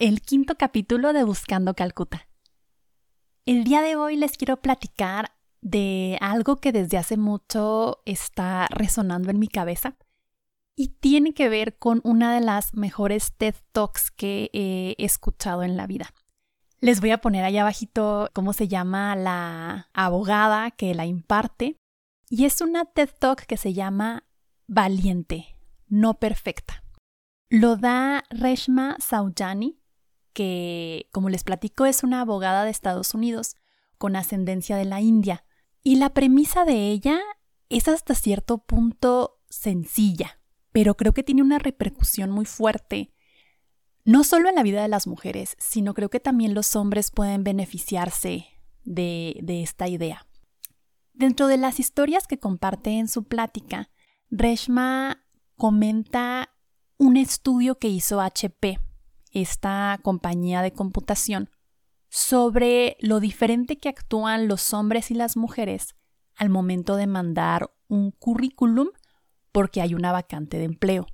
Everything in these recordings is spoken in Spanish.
el quinto capítulo de Buscando Calcuta. El día de hoy les quiero platicar de algo que desde hace mucho está resonando en mi cabeza y tiene que ver con una de las mejores TED Talks que he escuchado en la vida. Les voy a poner allá abajito cómo se llama la abogada que la imparte y es una TED Talk que se llama Valiente, no perfecta. Lo da Reshma Saujani, que, como les platico, es una abogada de Estados Unidos con ascendencia de la India. Y la premisa de ella es hasta cierto punto sencilla, pero creo que tiene una repercusión muy fuerte, no solo en la vida de las mujeres, sino creo que también los hombres pueden beneficiarse de, de esta idea. Dentro de las historias que comparte en su plática, Reshma comenta un estudio que hizo HP, esta compañía de computación, sobre lo diferente que actúan los hombres y las mujeres al momento de mandar un currículum porque hay una vacante de empleo.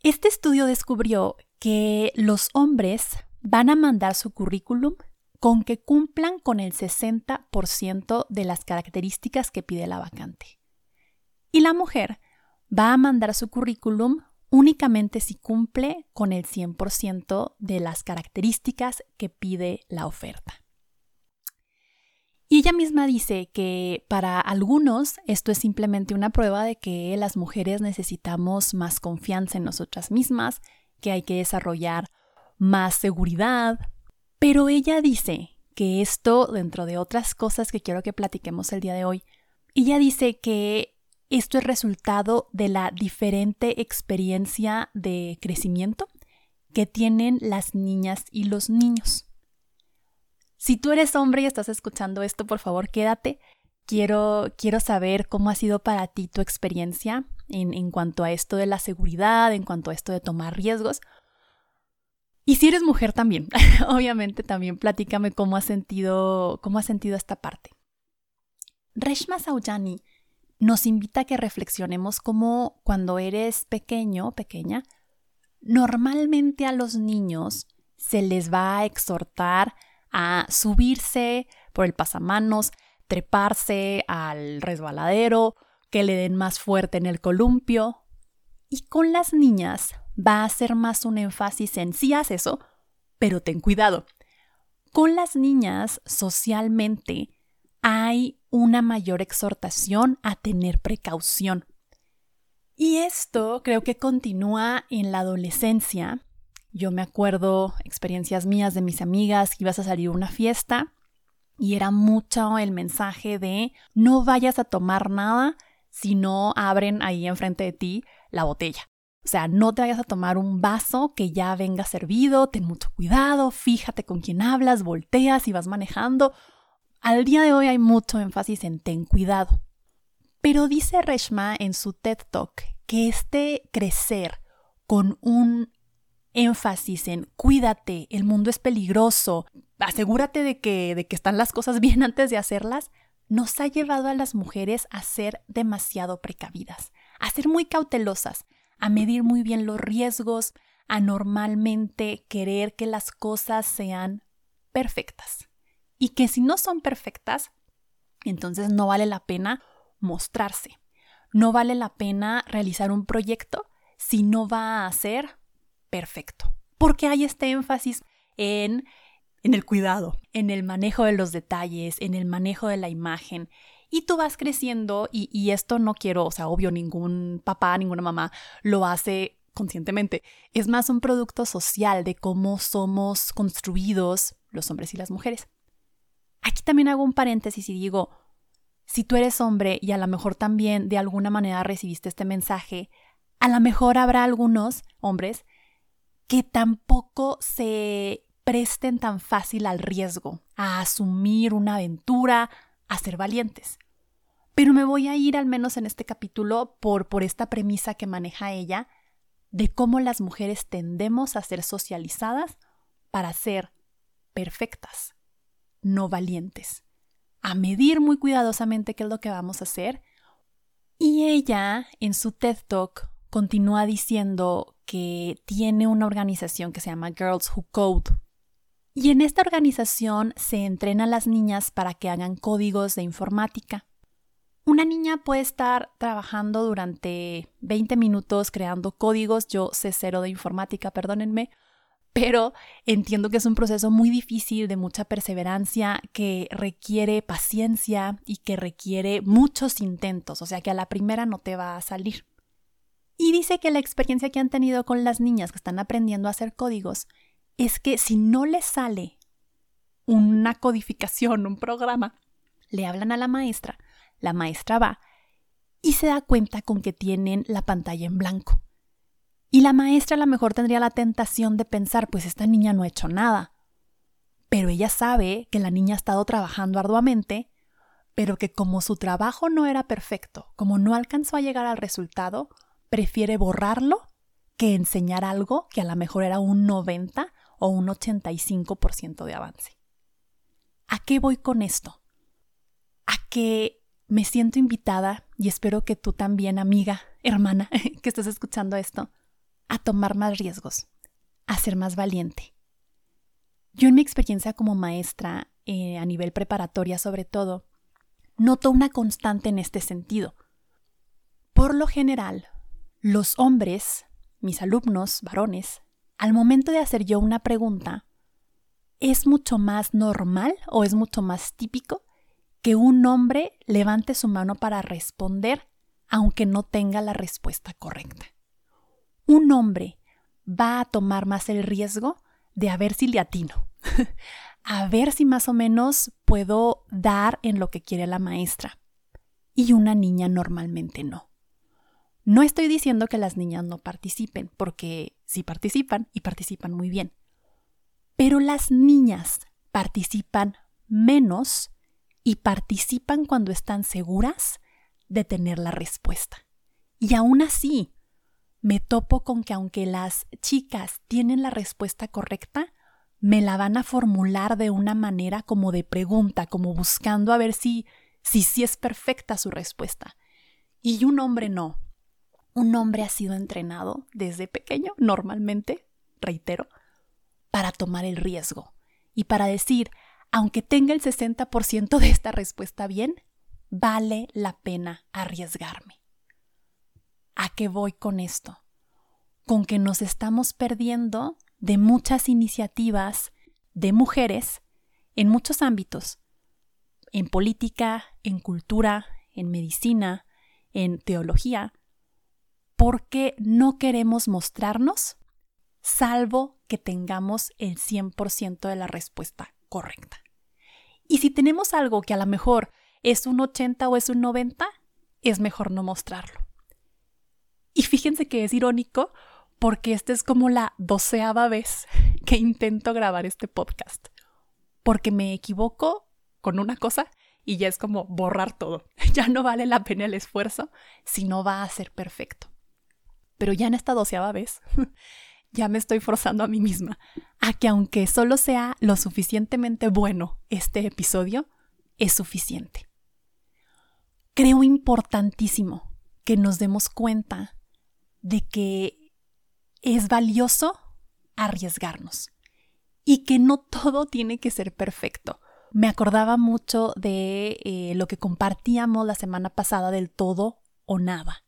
Este estudio descubrió que los hombres van a mandar su currículum con que cumplan con el 60% de las características que pide la vacante. Y la mujer va a mandar su currículum únicamente si cumple con el 100% de las características que pide la oferta. Y ella misma dice que para algunos esto es simplemente una prueba de que las mujeres necesitamos más confianza en nosotras mismas, que hay que desarrollar más seguridad, pero ella dice que esto, dentro de otras cosas que quiero que platiquemos el día de hoy, ella dice que esto es resultado de la diferente experiencia de crecimiento que tienen las niñas y los niños. Si tú eres hombre y estás escuchando esto, por favor, quédate. Quiero, quiero saber cómo ha sido para ti tu experiencia en, en cuanto a esto de la seguridad, en cuanto a esto de tomar riesgos. Y si eres mujer también, obviamente también platícame cómo has sentido, cómo has sentido esta parte. Reshma Saujani nos invita a que reflexionemos cómo cuando eres pequeño, pequeña, normalmente a los niños se les va a exhortar a subirse por el pasamanos, treparse al resbaladero, que le den más fuerte en el columpio. Y con las niñas va a ser más un énfasis en sí haz eso, pero ten cuidado. Con las niñas socialmente hay una mayor exhortación a tener precaución. Y esto creo que continúa en la adolescencia. Yo me acuerdo experiencias mías de mis amigas que ibas a salir a una fiesta y era mucho el mensaje de no vayas a tomar nada si no abren ahí enfrente de ti la botella. O sea, no te vayas a tomar un vaso que ya venga servido, ten mucho cuidado, fíjate con quién hablas, volteas y vas manejando. Al día de hoy hay mucho énfasis en ten cuidado. Pero dice Reshma en su TED Talk que este crecer con un énfasis en cuídate, el mundo es peligroso, asegúrate de que, de que están las cosas bien antes de hacerlas, nos ha llevado a las mujeres a ser demasiado precavidas, a ser muy cautelosas, a medir muy bien los riesgos, a normalmente querer que las cosas sean perfectas y que si no son perfectas, entonces no vale la pena mostrarse. No vale la pena realizar un proyecto si no va a ser perfecto. Porque hay este énfasis en, el cuidado, en el manejo de los detalles, en el manejo de la imagen. Y tú vas creciendo y, y esto no quiero, o sea, obvio, ningún papá, ninguna mamá lo hace conscientemente. Es más un producto social de cómo somos construidos los hombres y las mujeres. Aquí también hago un paréntesis y digo, si tú eres hombre y a lo mejor también de alguna manera recibiste este mensaje, a lo mejor habrá algunos hombres que tampoco se presten tan fácil al riesgo, a asumir una aventura, a ser valientes. Pero me voy a ir al menos en este capítulo por, por esta premisa que maneja ella de cómo las mujeres tendemos a ser socializadas para ser perfectas, no valientes, a medir muy cuidadosamente qué es lo que vamos a hacer. Y ella, en su TED Talk, continúa diciendo que tiene una organización que se llama Girls Who Code. Y en esta organización se entrena a las niñas para que hagan códigos de informática. Una niña puede estar trabajando durante 20 minutos creando códigos, yo sé cero de informática, perdónenme, pero entiendo que es un proceso muy difícil, de mucha perseverancia, que requiere paciencia y que requiere muchos intentos, o sea que a la primera no te va a salir. Y dice que la experiencia que han tenido con las niñas que están aprendiendo a hacer códigos es que si no les sale una codificación, un programa, le hablan a la maestra la maestra va y se da cuenta con que tienen la pantalla en blanco. Y la maestra a lo mejor tendría la tentación de pensar, pues esta niña no ha hecho nada. Pero ella sabe que la niña ha estado trabajando arduamente, pero que como su trabajo no era perfecto, como no alcanzó a llegar al resultado, prefiere borrarlo que enseñar algo que a lo mejor era un 90 o un 85% de avance. ¿A qué voy con esto? A que me siento invitada, y espero que tú también, amiga, hermana, que estés escuchando esto, a tomar más riesgos, a ser más valiente. Yo en mi experiencia como maestra, eh, a nivel preparatoria sobre todo, noto una constante en este sentido. Por lo general, los hombres, mis alumnos, varones, al momento de hacer yo una pregunta, es mucho más normal o es mucho más típico que un hombre levante su mano para responder aunque no tenga la respuesta correcta. Un hombre va a tomar más el riesgo de a ver si le atino, a ver si más o menos puedo dar en lo que quiere la maestra. Y una niña normalmente no. No estoy diciendo que las niñas no participen, porque sí participan y participan muy bien. Pero las niñas participan menos y participan cuando están seguras de tener la respuesta. Y aún así, me topo con que aunque las chicas tienen la respuesta correcta, me la van a formular de una manera como de pregunta, como buscando a ver si si sí es perfecta su respuesta. Y un hombre no. Un hombre ha sido entrenado desde pequeño, normalmente, reitero, para tomar el riesgo y para decir, aunque tenga el 60% de esta respuesta bien, vale la pena arriesgarme. ¿A qué voy con esto? Con que nos estamos perdiendo de muchas iniciativas de mujeres en muchos ámbitos, en política, en cultura, en medicina, en teología, porque no queremos mostrarnos salvo que tengamos el 100% de la respuesta correcta. Y si tenemos algo que a lo mejor es un 80 o es un 90, es mejor no mostrarlo. Y fíjense que es irónico porque esta es como la doceava vez que intento grabar este podcast. Porque me equivoco con una cosa y ya es como borrar todo. Ya no vale la pena el esfuerzo si no va a ser perfecto. Pero ya en esta doceava vez ya me estoy forzando a mí misma a que aunque solo sea lo suficientemente bueno este episodio, es suficiente. Creo importantísimo que nos demos cuenta de que es valioso arriesgarnos y que no todo tiene que ser perfecto. Me acordaba mucho de eh, lo que compartíamos la semana pasada del todo o nada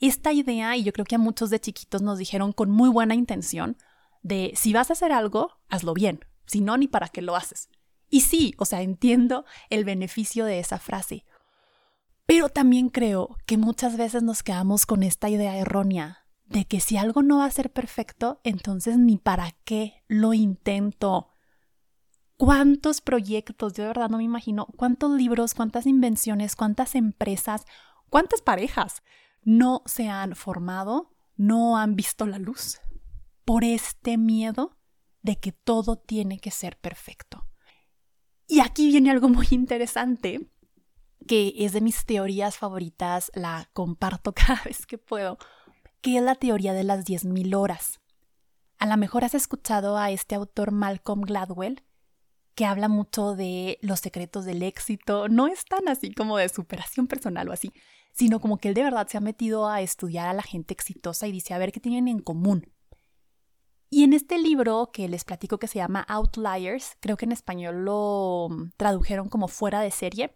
esta idea, y yo creo que a muchos de chiquitos nos dijeron con muy buena intención, de si vas a hacer algo, hazlo bien, si no, ni para qué lo haces. Y sí, o sea, entiendo el beneficio de esa frase. Pero también creo que muchas veces nos quedamos con esta idea errónea de que si algo no va a ser perfecto, entonces ni para qué lo intento. ¿Cuántos proyectos? Yo de verdad no me imagino cuántos libros, cuántas invenciones, cuántas empresas, cuántas parejas no se han formado, no han visto la luz por este miedo de que todo tiene que ser perfecto. Y aquí viene algo muy interesante, que es de mis teorías favoritas, la comparto cada vez que puedo, que es la teoría de las 10.000 horas. A lo mejor has escuchado a este autor Malcolm Gladwell, que habla mucho de los secretos del éxito. No es tan así como de superación personal o así, sino como que él de verdad se ha metido a estudiar a la gente exitosa y dice a ver qué tienen en común. Y en este libro que les platico que se llama Outliers, creo que en español lo tradujeron como fuera de serie,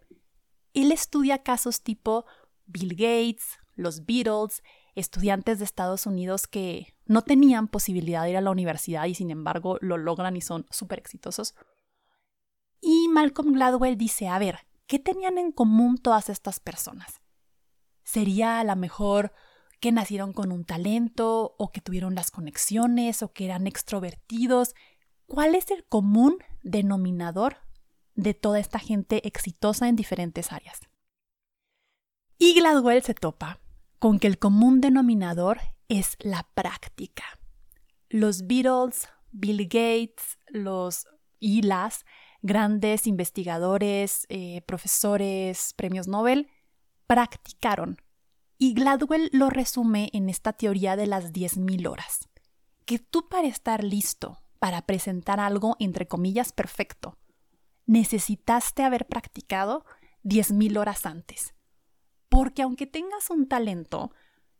él estudia casos tipo Bill Gates, los Beatles, estudiantes de Estados Unidos que no tenían posibilidad de ir a la universidad y sin embargo lo logran y son súper exitosos. Y Malcolm Gladwell dice, a ver, ¿qué tenían en común todas estas personas? ¿Sería a lo mejor que nacieron con un talento o que tuvieron las conexiones o que eran extrovertidos? ¿Cuál es el común denominador de toda esta gente exitosa en diferentes áreas? Y Gladwell se topa con que el común denominador es la práctica. Los Beatles, Bill Gates, los y las grandes investigadores, eh, profesores, premios Nobel, practicaron. Y Gladwell lo resume en esta teoría de las 10.000 horas. Que tú para estar listo para presentar algo entre comillas perfecto, necesitaste haber practicado 10.000 horas antes. Porque aunque tengas un talento,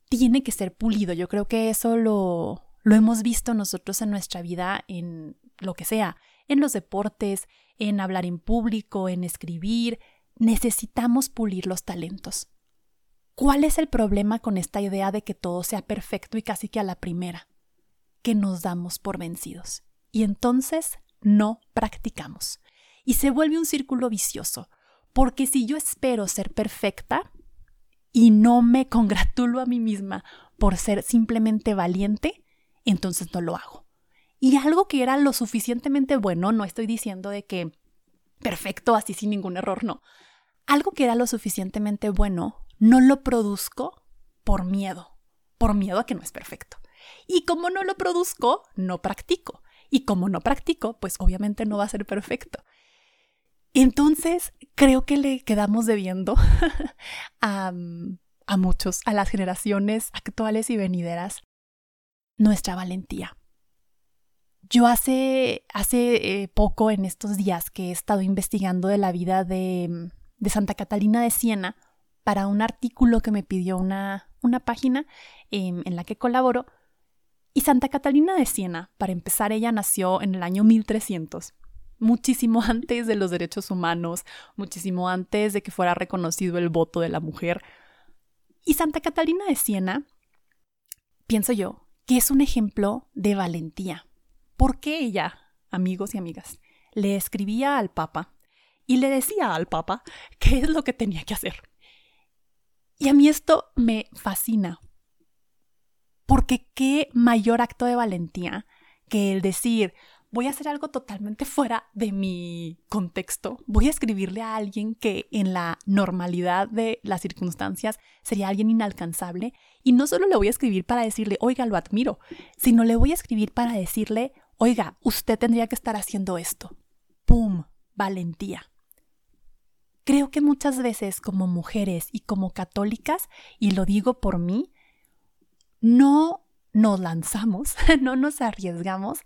tiene que ser pulido. Yo creo que eso lo, lo hemos visto nosotros en nuestra vida, en lo que sea, en los deportes, en hablar en público, en escribir. Necesitamos pulir los talentos. ¿Cuál es el problema con esta idea de que todo sea perfecto y casi que a la primera? Que nos damos por vencidos. Y entonces no practicamos. Y se vuelve un círculo vicioso, porque si yo espero ser perfecta, y no me congratulo a mí misma por ser simplemente valiente, entonces no lo hago. Y algo que era lo suficientemente bueno, no estoy diciendo de que perfecto, así sin ningún error, no. Algo que era lo suficientemente bueno, no lo produzco por miedo, por miedo a que no es perfecto. Y como no lo produzco, no practico. Y como no practico, pues obviamente no va a ser perfecto. Entonces, creo que le quedamos debiendo a, a muchos, a las generaciones actuales y venideras, nuestra valentía. Yo hace, hace eh, poco, en estos días, que he estado investigando de la vida de, de Santa Catalina de Siena para un artículo que me pidió una, una página em, en la que colaboro. Y Santa Catalina de Siena, para empezar, ella nació en el año 1300 muchísimo antes de los derechos humanos, muchísimo antes de que fuera reconocido el voto de la mujer. Y Santa Catalina de Siena, pienso yo, que es un ejemplo de valentía. Porque ella, amigos y amigas, le escribía al Papa y le decía al Papa qué es lo que tenía que hacer. Y a mí esto me fascina, porque qué mayor acto de valentía que el decir, voy a hacer algo totalmente fuera de mi contexto. Voy a escribirle a alguien que en la normalidad de las circunstancias sería alguien inalcanzable. Y no solo le voy a escribir para decirle, oiga, lo admiro, sino le voy a escribir para decirle, oiga, usted tendría que estar haciendo esto. ¡Pum! Valentía. Creo que muchas veces como mujeres y como católicas, y lo digo por mí, no nos lanzamos, no nos arriesgamos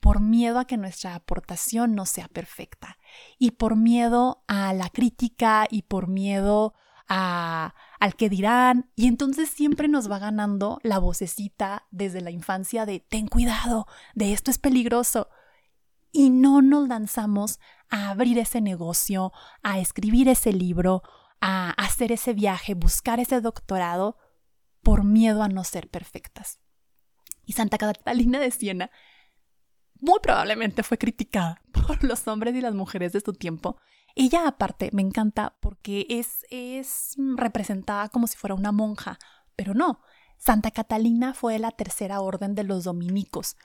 por miedo a que nuestra aportación no sea perfecta y por miedo a la crítica y por miedo a, al que dirán y entonces siempre nos va ganando la vocecita desde la infancia de ten cuidado, de esto es peligroso y no nos lanzamos a abrir ese negocio, a escribir ese libro, a hacer ese viaje, buscar ese doctorado por miedo a no ser perfectas. Y Santa Catalina de Siena muy probablemente fue criticada por los hombres y las mujeres de su tiempo. Ella aparte me encanta porque es, es representada como si fuera una monja, pero no. Santa Catalina fue la tercera orden de los dominicos.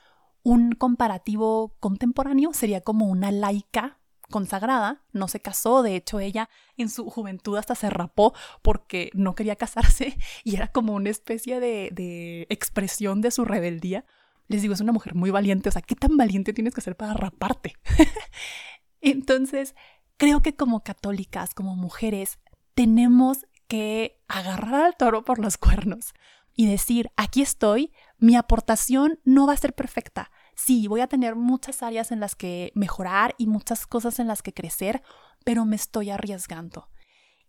Un comparativo contemporáneo sería como una laica consagrada, no se casó, de hecho ella en su juventud hasta se rapó porque no quería casarse y era como una especie de, de expresión de su rebeldía les digo, es una mujer muy valiente, o sea, ¿qué tan valiente tienes que ser para raparte? Entonces, creo que como católicas, como mujeres, tenemos que agarrar al toro por los cuernos y decir, aquí estoy, mi aportación no va a ser perfecta. Sí, voy a tener muchas áreas en las que mejorar y muchas cosas en las que crecer, pero me estoy arriesgando.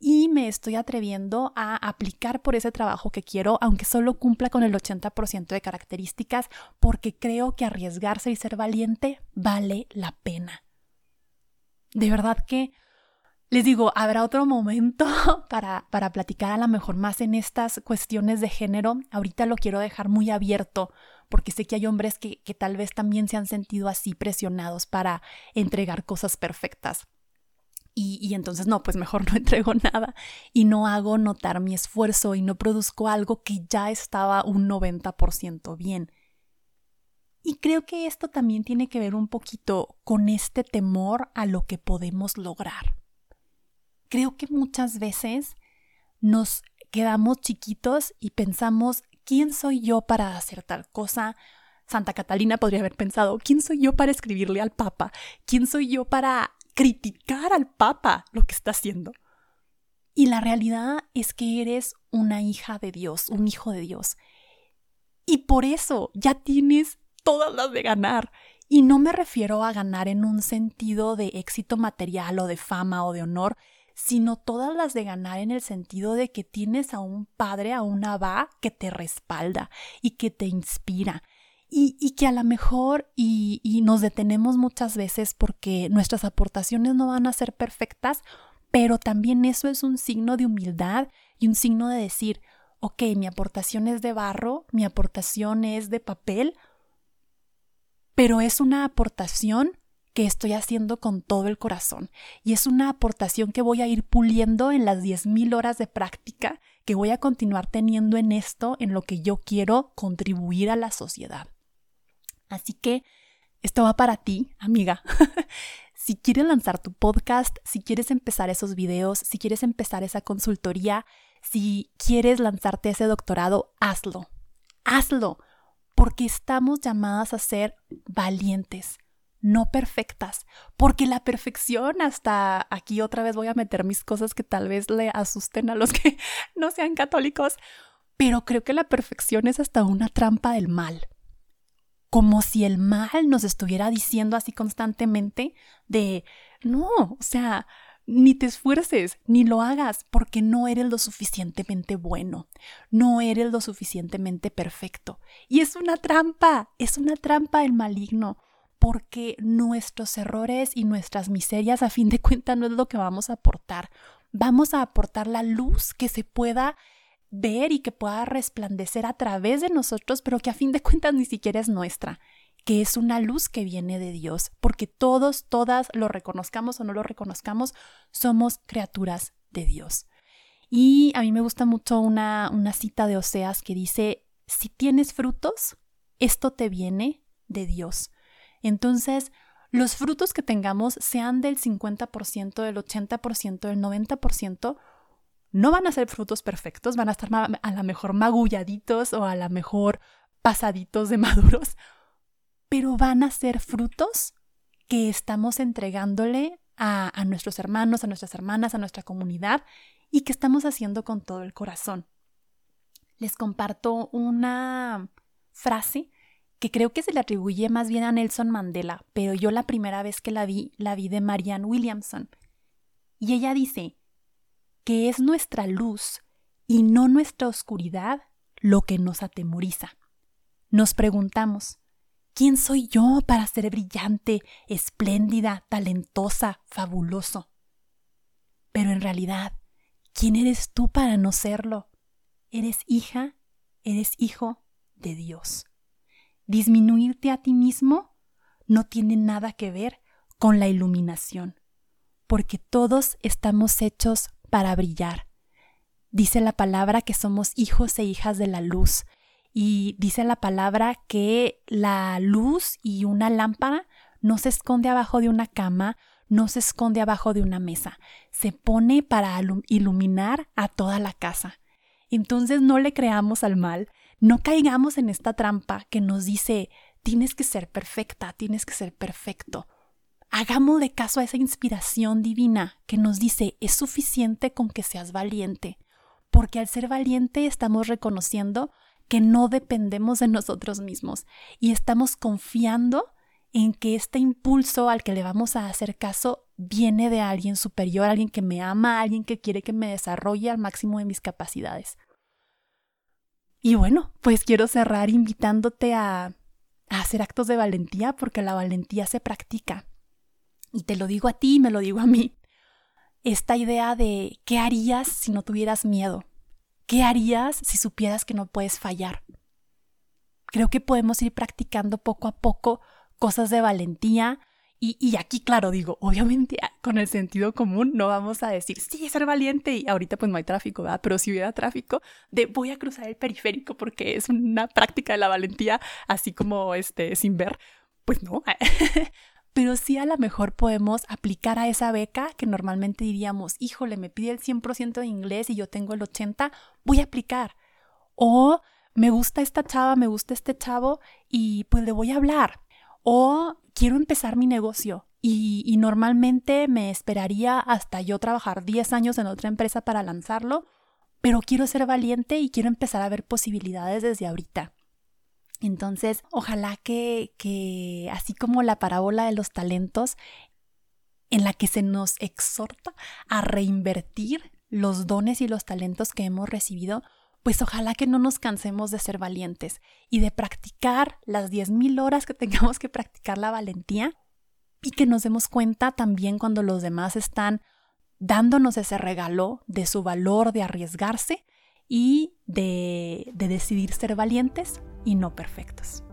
Y me estoy atreviendo a aplicar por ese trabajo que quiero, aunque solo cumpla con el 80% de características, porque creo que arriesgarse y ser valiente vale la pena. De verdad que les digo, habrá otro momento para, para platicar a lo mejor más en estas cuestiones de género. Ahorita lo quiero dejar muy abierto porque sé que hay hombres que, que tal vez también se han sentido así presionados para entregar cosas perfectas. Y, entonces no, pues mejor no entrego nada y no hago notar mi esfuerzo y no produzco algo que ya estaba un 90% bien. Y creo que esto también tiene que ver un poquito con este temor a lo que podemos lograr creo que muchas veces nos quedamos chiquitos y pensamos, ¿quién soy yo para hacer tal cosa? Santa Catalina podría haber pensado, ¿quién soy yo para escribirle al Papa? ¿Quién soy yo para criticar al Papa lo que está haciendo? Y la realidad es que eres una hija de Dios, un hijo de Dios. Y por eso ya tienes todas las de ganar. Y no me refiero a ganar en un sentido de éxito material o de fama o de honor, sino todas las de ganar en el sentido de que tienes a un padre, a una va que te respalda y que te inspira. Y, que a lo mejor y, nos detenemos muchas veces porque nuestras aportaciones no van a ser perfectas, pero también eso es un signo de humildad y un signo de decir, ok, mi aportación es de barro, mi aportación es de papel, pero es una aportación que estoy haciendo con todo el corazón y es una aportación que voy a ir puliendo en las 10.000 horas de práctica que voy a continuar teniendo en esto, en lo que yo quiero contribuir a la sociedad. Así que esto va para ti, amiga. si quieres lanzar tu podcast, si quieres empezar esos videos, si quieres empezar esa consultoría, si quieres lanzarte ese doctorado, hazlo. Hazlo, porque estamos llamadas a ser valientes no perfectas, porque la perfección hasta aquí otra vez voy a meter mis cosas que tal vez le asusten a los que no sean católicos, pero creo que la perfección es hasta una trampa del mal. Como si el mal nos estuviera diciendo así constantemente de, no, o sea, ni te esfuerces, ni lo hagas, porque no eres lo suficientemente bueno, no eres lo suficientemente perfecto. Y es una trampa, es una trampa el maligno porque nuestros errores y nuestras miserias a fin de cuentas no es lo que vamos a aportar. Vamos a aportar la luz que se pueda ver y que pueda resplandecer a través de nosotros, pero que a fin de cuentas ni siquiera es nuestra, que es una luz que viene de Dios, porque todos, todas, lo reconozcamos o no lo reconozcamos, somos criaturas de Dios. Y a mí me gusta mucho una, una cita de Oseas que dice, si tienes frutos, esto te viene de Dios. Entonces, los frutos que tengamos, sean del 50%, del 80%, del 90%, no van a ser frutos perfectos, van a estar a lo mejor magulladitos o a lo mejor pasaditos de maduros, pero van a ser frutos que estamos entregándole a, a nuestros hermanos, a nuestras hermanas, a nuestra comunidad y que estamos haciendo con todo el corazón. Les comparto una frase que creo que se le atribuye más bien a Nelson Mandela, pero yo la primera vez que la vi, la vi de Marianne Williamson. Y ella dice que es nuestra luz y no nuestra oscuridad lo que nos atemoriza. Nos preguntamos, ¿quién soy yo para ser brillante, espléndida, talentosa, fabuloso? Pero en realidad, ¿quién eres tú para no serlo? Eres hija, eres hijo de Dios. Disminuirte a ti mismo no tiene nada que ver con la iluminación, porque todos estamos hechos para brillar. Dice la palabra que somos hijos e hijas de la luz, y dice la palabra que la luz y una lámpara no se esconde abajo de una cama, no se esconde abajo de una mesa, se pone para iluminar a toda la casa. Entonces no le creamos al mal, no caigamos en esta trampa que nos dice tienes que ser perfecta, tienes que ser perfecto. Hagámosle caso a esa inspiración divina que nos dice es suficiente con que seas valiente, porque al ser valiente estamos reconociendo que no dependemos de nosotros mismos y estamos confiando en que este impulso al que le vamos a hacer caso viene de alguien superior, alguien que me ama, alguien que quiere que me desarrolle al máximo de mis capacidades. Y bueno, pues quiero cerrar invitándote a, a hacer actos de valentía porque la valentía se practica. Y te lo digo a ti, me lo digo a mí. Esta idea de qué harías si no tuvieras miedo, qué harías si supieras que no puedes fallar. Creo que podemos ir practicando poco a poco cosas de valentía, y, aquí, claro, digo, obviamente ah, con el sentido común no vamos a decir, sí, ser valiente y ahorita pues no hay tráfico, ¿verdad? Pero si hubiera tráfico, de voy a cruzar el periférico porque es una práctica de la valentía, así como este, sin ver, pues no. Pero sí a lo mejor podemos aplicar a esa beca que normalmente diríamos, híjole, me pide el 100% de inglés y yo tengo el 80%, voy a aplicar. O me gusta esta chava, me gusta este chavo y pues le voy a hablar. O quiero empezar mi negocio y, normalmente me esperaría hasta yo trabajar 10 años en otra empresa para lanzarlo, pero quiero ser valiente y quiero empezar a ver posibilidades desde ahorita. Entonces, ojalá que, que así como la parábola de los talentos, en la que se nos exhorta a reinvertir los dones y los talentos que hemos recibido, pues ojalá que no nos cansemos de ser valientes y de practicar las 10.000 horas que tengamos que practicar la valentía y que nos demos cuenta también cuando los demás están dándonos ese regalo de su valor de arriesgarse y de, de decidir ser valientes y no perfectos.